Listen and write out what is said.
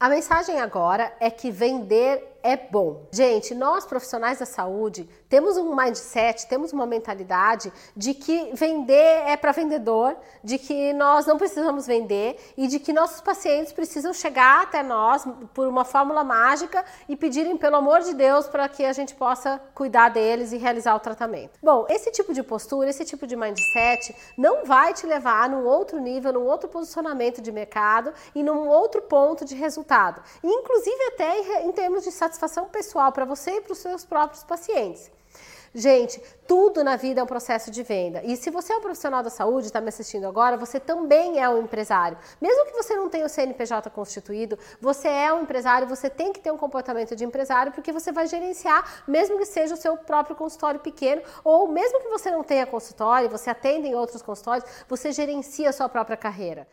A mensagem agora é que vender é bom. Gente, nós profissionais da saúde temos um mindset, temos uma mentalidade de que vender é para vendedor, de que nós não precisamos vender e de que nossos pacientes precisam chegar até nós por uma fórmula mágica e pedirem pelo amor de Deus para que a gente possa cuidar deles e realizar o tratamento. Bom, esse tipo de postura, esse tipo de mindset não vai te levar num outro nível, num outro posicionamento de mercado e num outro ponto de resultado. Inclusive até em termos de satisfação pessoal para você e para os seus próprios pacientes. Gente, tudo na vida é um processo de venda. E se você é um profissional da saúde, está me assistindo agora, você também é um empresário. Mesmo que você não tenha o CNPJ constituído, você é um empresário, você tem que ter um comportamento de empresário, porque você vai gerenciar, mesmo que seja o seu próprio consultório pequeno, ou mesmo que você não tenha consultório, você atende em outros consultórios, você gerencia a sua própria carreira.